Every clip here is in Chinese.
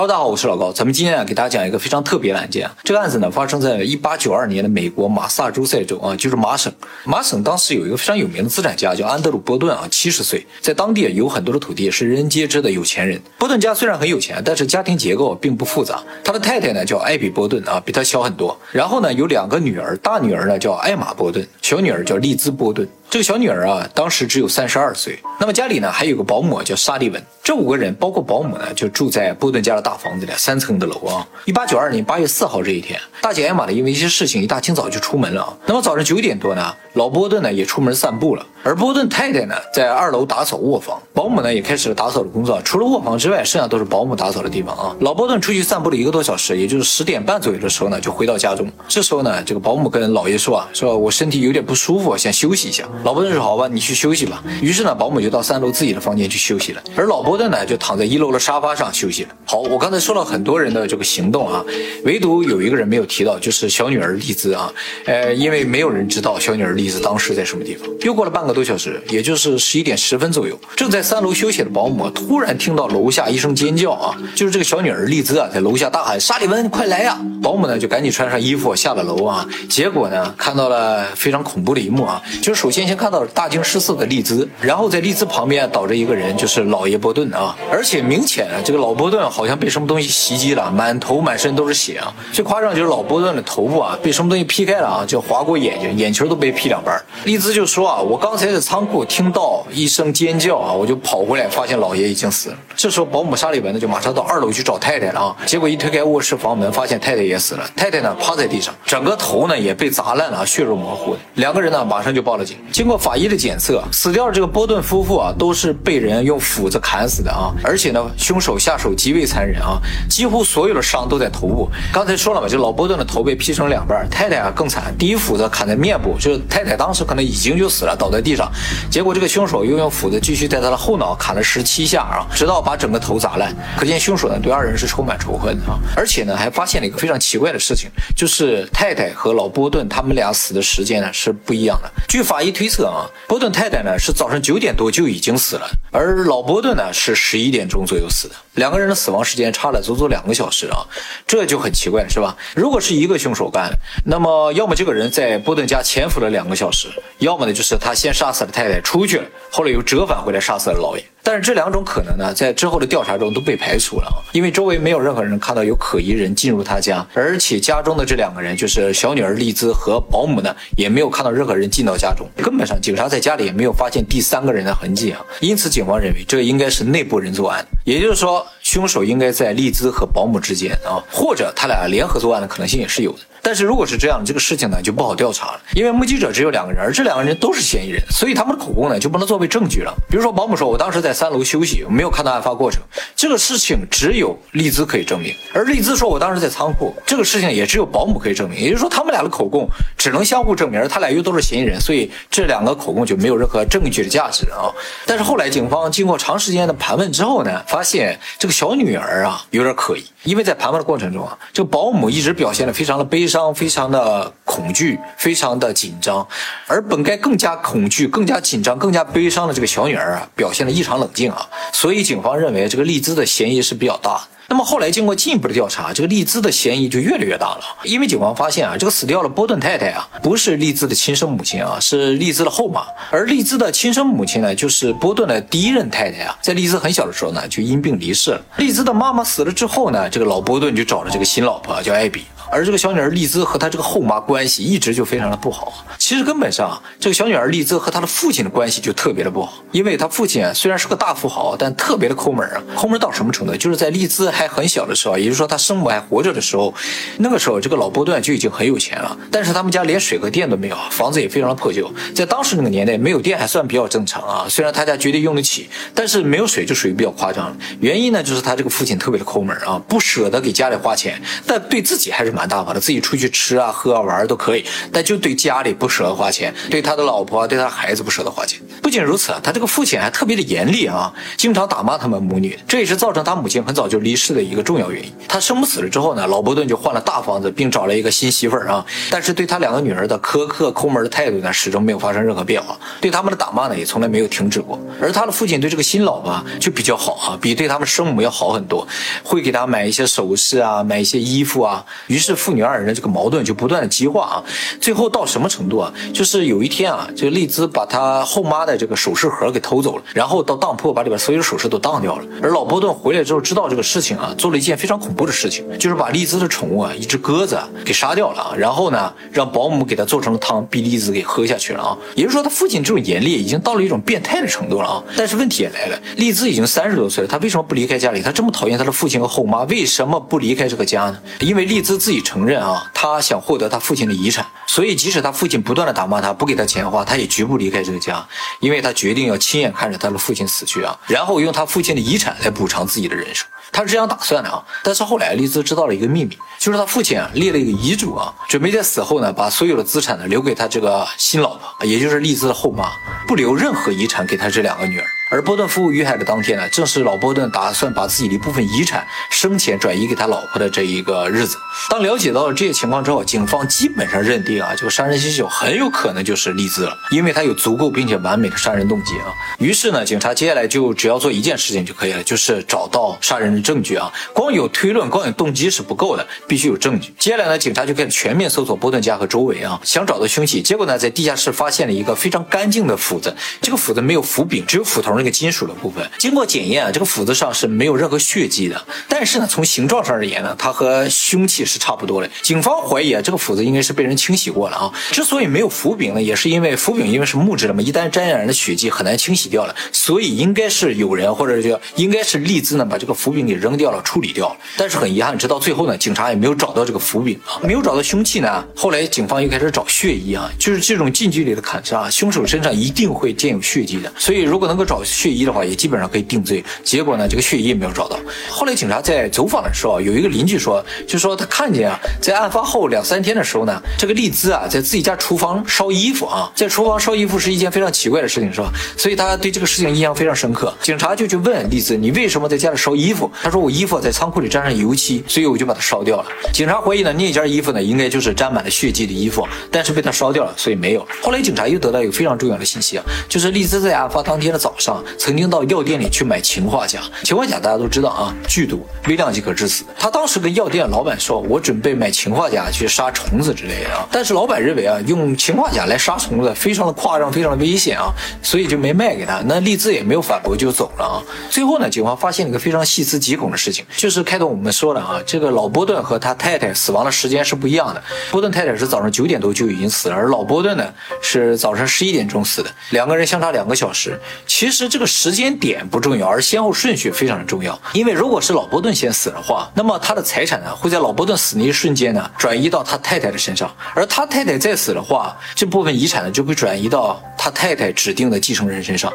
大家好，我是老高。咱们今天啊，给大家讲一个非常特别的案件啊。这个案子呢，发生在一八九二年的美国马萨诸塞州啊，就是麻省。麻省当时有一个非常有名的资产家叫安德鲁·波顿啊，七十岁，在当地有很多的土地，是人人皆知的有钱人。波顿家虽然很有钱，但是家庭结构并不复杂。他的太太呢叫艾比·波顿啊，比他小很多。然后呢，有两个女儿，大女儿呢叫艾玛·波顿，小女儿叫丽兹·波顿。这个小女儿啊，当时只有三十二岁。那么家里呢，还有个保姆叫沙利文。这五个人，包括保姆呢，就住在波顿家的大房子里，三层的楼啊。一八九二年八月四号这一天，大姐艾玛呢，因为一些事情，一大清早就出门了。那么早上九点多呢，老波顿呢也出门散步了。而波顿太太呢，在二楼打扫卧房，保姆呢也开始了打扫的工作。除了卧房之外，剩下都是保姆打扫的地方啊。老波顿出去散步了一个多小时，也就是十点半左右的时候呢，就回到家中。这时候呢，这个保姆跟老爷说啊，说我身体有点不舒服，想休息一下。老波顿说好吧，你去休息吧。于是呢，保姆就到三楼自己的房间去休息了，而老波顿呢，就躺在一楼的沙发上休息了。好，我刚才说了很多人的这个行动啊，唯独有一个人没有提到，就是小女儿丽兹啊。呃，因为没有人知道小女儿丽兹当时在什么地方。又过了半个个多小时，也就。是十一点十分左右，正在三楼休息的保姆突然听到楼下一声尖叫啊！就是这个小女儿丽兹啊，在楼下大喊：“沙利文，快来呀！”保姆呢就赶紧穿上衣服下了楼啊。结果呢，看到了非常恐怖的一幕啊！就是首先先看到了大惊失色的丽兹，然后在丽兹旁边倒着一个人，就是老爷波顿啊！而且明显这个老波顿好像被什么东西袭击了，满头满身都是血啊！最夸张就是老波顿的头部啊被什么东西劈开了啊，就划过眼睛，眼球都被劈两半。丽兹就说啊：“我刚才在仓库。”听到一声尖叫啊，我就跑回来，发现老爷已经死了。这时候保姆沙利文呢就马上到二楼去找太太了啊。结果一推开卧室房门，发现太太也死了。太太呢趴在地上，整个头呢也被砸烂了，血肉模糊的。两个人呢马上就报了警。经过法医的检测，死掉的这个波顿夫妇啊都是被人用斧子砍死的啊，而且呢凶手下手极为残忍啊，几乎所有的伤都在头部。刚才说了嘛，就老波顿的头被劈成两半，太太啊更惨，第一斧子砍在面部，就是太太当时可能已经就死了，倒在地地上，结果。这个凶手又用斧子继续在他的后脑砍了十七下啊，直到把整个头砸烂。可见凶手呢对二人是充满仇恨啊！而且呢还发现了一个非常奇怪的事情，就是太太和老波顿他们俩死的时间呢是不一样的。据法医推测啊，波顿太太呢是早上九点多就已经死了，而老波顿呢是十一点钟左右死的。两个人的死亡时间差了足足两个小时啊，这就很奇怪是吧？如果是一个凶手干，那么要么这个人在波顿家潜伏了两个小时，要么呢就是他先杀死了太太出。去了，后来又折返回来杀死了老爷。但是这两种可能呢，在之后的调查中都被排除了啊，因为周围没有任何人看到有可疑人进入他家，而且家中的这两个人，就是小女儿丽兹和保姆呢，也没有看到任何人进到家中。根本上，警察在家里也没有发现第三个人的痕迹啊。因此，警方认为这应该是内部人作案，也就是说，凶手应该在丽兹和保姆之间啊，或者他俩联合作案的可能性也是有的。但是如果是这样，这个事情呢就不好调查了，因为目击者只有两个人，而这两个人都是嫌疑人，所以他们的口供呢就不能作为证据了。比如说保姆说：“我当时在三楼休息，没有看到案发过程。”这个事情只有丽兹可以证明，而丽兹说：“我当时在仓库。”这个事情也只有保姆可以证明。也就是说，他们俩的口供只能相互证明，而他俩又都是嫌疑人，所以这两个口供就没有任何证据的价值啊。但是后来警方经过长时间的盘问之后呢，发现这个小女儿啊有点可疑，因为在盘问的过程中啊，这个保姆一直表现的非常的悲伤，非常的。恐惧非常的紧张，而本该更加恐惧、更加紧张、更加悲伤的这个小女儿啊，表现的异常冷静啊，所以警方认为这个丽兹的嫌疑是比较大。那么后来经过进一步的调查，这个丽兹的嫌疑就越来越大了，因为警方发现啊，这个死掉的波顿太太啊，不是丽兹的亲生母亲啊，是丽兹的后妈，而丽兹的亲生母亲呢，就是波顿的第一任太太啊，在丽兹很小的时候呢，就因病离世了。丽兹的妈妈死了之后呢，这个老波顿就找了这个新老婆，叫艾比。而这个小女儿丽兹和她这个后妈关系一直就非常的不好。其实根本上，这个小女儿丽兹和她的父亲的关系就特别的不好，因为她父亲虽然是个大富豪，但特别的抠门啊。抠门到什么程度？就是在丽兹还很小的时候，也就是说她生母还活着的时候，那个时候这个老波顿就已经很有钱了。但是他们家连水和电都没有，房子也非常的破旧。在当时那个年代，没有电还算比较正常啊。虽然他家绝对用得起，但是没有水就属于比较夸张了。原因呢，就是他这个父亲特别的抠门啊，不舍得给家里花钱，但对自己还是蛮。蛮大方的，自己出去吃啊、喝啊、玩都可以，但就对家里不舍得花钱，对他的老婆、对他孩子不舍得花钱。不仅如此，他这个父亲还特别的严厉啊，经常打骂他们母女，这也是造成他母亲很早就离世的一个重要原因。他生母死了之后呢，老伯顿就换了大房子，并找了一个新媳妇儿啊，但是对他两个女儿的苛刻抠门的态度呢，始终没有发生任何变化，对他们的打骂呢，也从来没有停止过。而他的父亲对这个新老婆就比较好啊，比对他们生母要好很多，会给他买一些首饰啊，买一些衣服啊。于是父女二人的这个矛盾就不断的激化啊，最后到什么程度啊？就是有一天啊，这个丽兹把他后妈的这个首饰盒给偷走了，然后到当铺把里边所有的首饰都当掉了。而老波顿回来之后知道这个事情啊，做了一件非常恐怖的事情，就是把丽兹的宠物啊，一只鸽子给杀掉了啊，然后呢，让保姆给他做成了汤，逼丽兹给喝下去了啊。也就是说，他父亲这种严厉已经到了一种变态的程度了啊。但是问题也来了，丽兹已经三十多岁了，他为什么不离开家里？他这么讨厌他的父亲和后妈，为什么不离开这个家呢？因为丽兹自己承认啊，他想获得他父亲的遗产，所以即使他父亲不断的打骂他，不给他钱花，他也绝不离开这个家，因为他决定要亲眼看着他的父亲死去啊，然后用他父亲的遗产来补偿自己的人生。他是这样打算的啊，但是后来丽兹知道了一个秘密，就是他父亲啊立了一个遗嘱啊，准备在死后呢把所有的资产呢留给他这个新老婆，也就是丽兹的后妈，不留任何遗产给他这两个女儿。而波顿夫妇遇害的当天呢，正是老波顿打算把自己的一部分遗产生前转移给他老婆的这一个日子。当了解到了这些情况之后，警方基本上认定啊，这个杀人凶手很有可能就是利兹了，因为他有足够并且完美的杀人动机啊。于是呢，警察接下来就只要做一件事情就可以了，就是找到杀人的证据啊。光有推论、光有动机是不够的，必须有证据。接下来呢，警察就开始全面搜索波顿家和周围啊，想找到凶器。结果呢，在地下室发现了一个非常干净的斧子，这个斧子没有斧柄，只有斧头。那个金属的部分，经过检验啊，这个斧子上是没有任何血迹的。但是呢，从形状上而言呢，它和凶器是差不多的。警方怀疑啊，这个斧子应该是被人清洗过了啊。之所以没有斧柄呢，也是因为斧柄因为是木质的嘛，一旦沾染了血迹，很难清洗掉了。所以应该是有人或者叫应该是利兹呢，把这个斧柄给扔掉了，处理掉了。但是很遗憾，直到最后呢，警察也没有找到这个斧柄啊，没有找到凶器呢。后来警方又开始找血衣啊，就是这种近距离的砍杀，凶手身上一定会见有血迹的。所以如果能够找血衣的话，也基本上可以定罪。结果呢，这个血衣也没有找到。后来警察在走访的时候，有一个邻居说，就说他看见啊，在案发后两三天的时候呢，这个丽兹啊，在自己家厨房烧衣服啊，在厨房烧衣服是一件非常奇怪的事情，是吧？所以他对这个事情印象非常深刻。警察就去问丽兹，你为什么在家里烧衣服？他说我衣服在仓库里沾上油漆，所以我就把它烧掉了。警察怀疑呢，那件衣服呢，应该就是沾满了血迹的衣服，但是被他烧掉了，所以没有。后来警察又得到一个非常重要的信息啊，就是丽兹在案发当天的早上曾经到药店里去买氰化钾。氰化钾大家都知道啊，剧毒，微量即可致死。他当时跟药店老板说，我准备买氰化钾去杀虫子之类的啊。但是老板认为啊，用氰化钾来杀虫子非常的夸张，非常的危险啊，所以就没卖给他。那丽兹也没有反驳就走了啊。最后呢，警方发现了一个非常细思极恐的事情，就是开头我们说了啊，这个老波顿和他太太死亡的时间是不一样的。波顿太太是早上九点多就已经死了，而老波顿呢是早上十一点钟死的，两个人相差两个小时。其实这个时间点不重要，而先后顺序非常的重要。因为如果是老波顿先死的话，那么他的财产呢会在老波顿死那一瞬间呢转移到他太太的身上，而他太太再死的话，这部分遗产呢就会转移到他太太指定的继承人身上。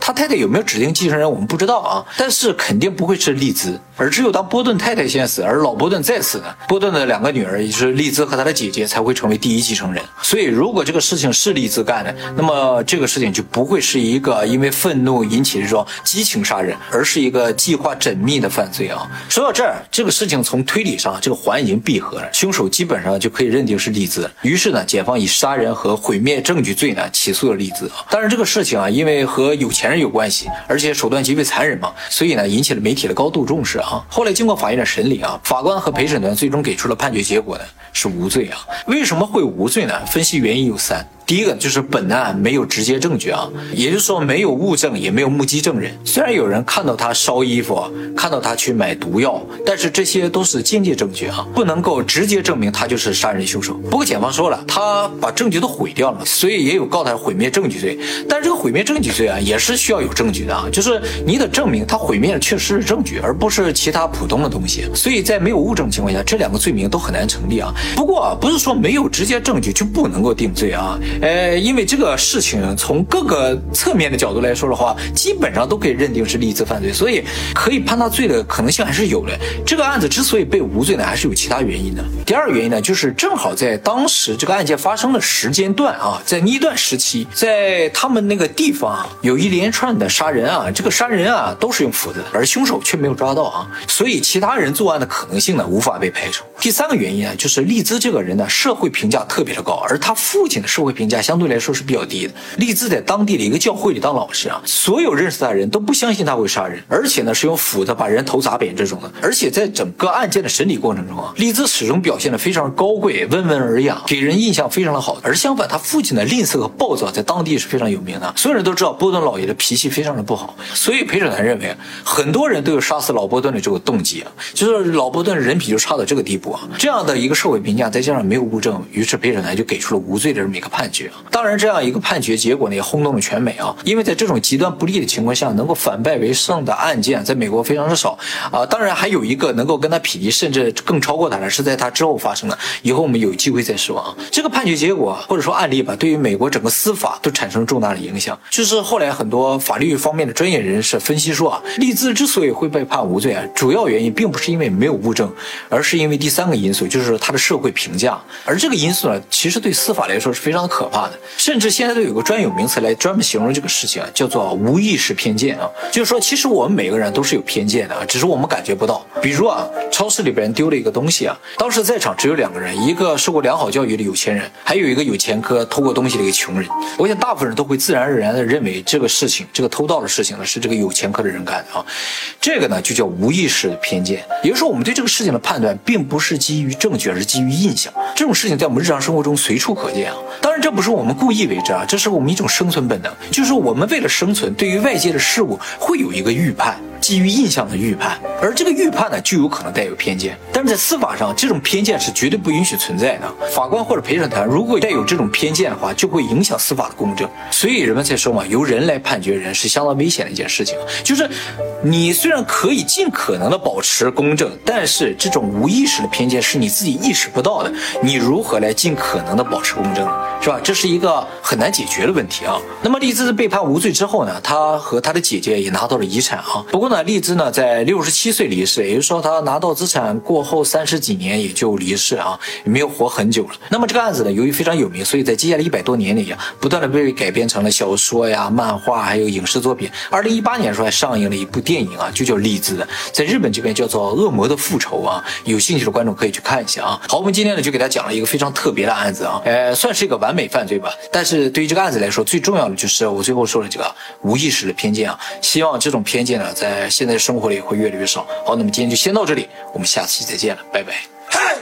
他太太有没有指定继承人，我们不知道啊，但是肯定不会是利兹。而只有当波顿太太先死，而老波顿再死呢，波顿的两个女儿，也就是丽兹和他的姐姐，才会成为第一继承人。所以，如果这个事情是丽兹干的，那么这个事情就不会是一个因为愤怒引起这种激情杀人，而是一个计划缜密的犯罪啊。说到这儿，这个事情从推理上，这个环已经闭合了，凶手基本上就可以认定是丽兹。于是呢，检方以杀人和毁灭证据罪呢起诉了丽兹啊。当然，这个事情啊，因为和有钱人有关系，而且手段极为残忍嘛，所以呢，引起了媒体的高度重视啊。啊，后来经过法院的审理啊，法官和陪审团最终给出了判决结果呢，是无罪啊。为什么会无罪呢？分析原因有三。第一个就是本案没有直接证据啊，也就是说没有物证，也没有目击证人。虽然有人看到他烧衣服，看到他去买毒药，但是这些都是间接证据啊，不能够直接证明他就是杀人凶手。不过检方说了，他把证据都毁掉了，所以也有告他毁灭证据罪。但是这个毁灭证据罪啊，也是需要有证据的啊，就是你得证明他毁灭的确实是证据，而不是其他普通的东西。所以在没有物证情况下，这两个罪名都很难成立啊。不过不是说没有直接证据就不能够定罪啊。呃，因为这个事情从各个侧面的角度来说的话，基本上都可以认定是利兹犯罪，所以可以判他罪的可能性还是有的。这个案子之所以被无罪呢，还是有其他原因的。第二个原因呢，就是正好在当时这个案件发生的时间段啊，在那一段时期，在他们那个地方，有一连串的杀人啊，这个杀人啊都是用斧子，而凶手却没有抓到啊，所以其他人作案的可能性呢无法被排除。第三个原因啊，就是利兹这个人呢，社会评价特别的高，而他父亲的社会评价相对来说是比较低的。利兹在当地的一个教会里当老师啊，所有认识他的人都不相信他会杀人，而且呢是用斧子把人头砸扁这种的。而且在整个案件的审理过程中啊，利兹始终表现的非常高贵、温文尔雅，给人印象非常的好。而相反，他父亲的吝啬和暴躁在当地是非常有名的。所有人都知道波顿老爷的脾气非常的不好，所以陪审团认为很多人都有杀死老波顿的这个动机啊，就是老波顿人品就差到这个地步啊。这样的一个社会评价，再加上没有物证，于是陪审团就给出了无罪的这么一个判决当然，这样一个判决结果呢，也轰动了全美啊，因为在这种极端不利的情况下，能够反败为胜的案件在美国非常的少啊。当然，还有一个能够跟他匹敌，甚至更超过他的，是在他之后发生的。以后我们有机会再说啊。这个判决结果或者说案例吧，对于美国整个司法都产生重大的影响。就是后来很多法律方面的专业人士分析说啊，利兹之所以会被判无罪啊，主要原因并不是因为没有物证，而是因为第三个因素，就是他的社会评价。而这个因素呢，其实对司法来说是非常可可怕的，甚至现在都有个专有名词来专门形容这个事情啊，叫做无意识偏见啊。就是说，其实我们每个人都是有偏见的啊，只是我们感觉不到。比如啊，超市里边丢了一个东西啊，当时在场只有两个人，一个受过良好教育的有钱人，还有一个有前科偷过东西的一个穷人。我想大部分人都会自然而然的认为这个事情，这个偷盗的事情呢，是这个有前科的人干的啊。这个呢，就叫无意识的偏见。也就是说，我们对这个事情的判断，并不是基于证据，而是基于印象。这种事情在我们日常生活中随处可见啊。当然，这这不是我们故意为之啊，这是我们一种生存本能，就是我们为了生存，对于外界的事物会有一个预判。基于印象的预判，而这个预判呢，就有可能带有偏见。但是在司法上，这种偏见是绝对不允许存在的。法官或者陪审团如果带有这种偏见的话，就会影响司法的公正。所以人们才说嘛，由人来判决人是相当危险的一件事情。就是你虽然可以尽可能的保持公正，但是这种无意识的偏见是你自己意识不到的。你如何来尽可能的保持公正，是吧？这是一个很难解决的问题啊。那么利兹被判无罪之后呢，他和他的姐姐也拿到了遗产啊。不过呢，利兹呢在六十七岁离世，也就是说他拿到资产过后三十几年也就离世啊，也没有活很久了。那么这个案子呢，由于非常有名，所以在接下来一百多年里啊，不断的被改编成了小说呀、漫画，还有影视作品。二零一八年的时候还上映了一部电影啊，就叫《利兹》，在日本这边叫做《恶魔的复仇》啊。有兴趣的观众可以去看一下啊。好，我们今天呢就给大家讲了一个非常特别的案子啊，呃，算是一个完美犯罪吧。但是对于这个案子来说，最重要的就是我最后说的这个无意识的偏见啊。希望这种偏见呢，在现在生活里会越来越少。好，那么今天就先到这里，我们下期再见了，拜拜。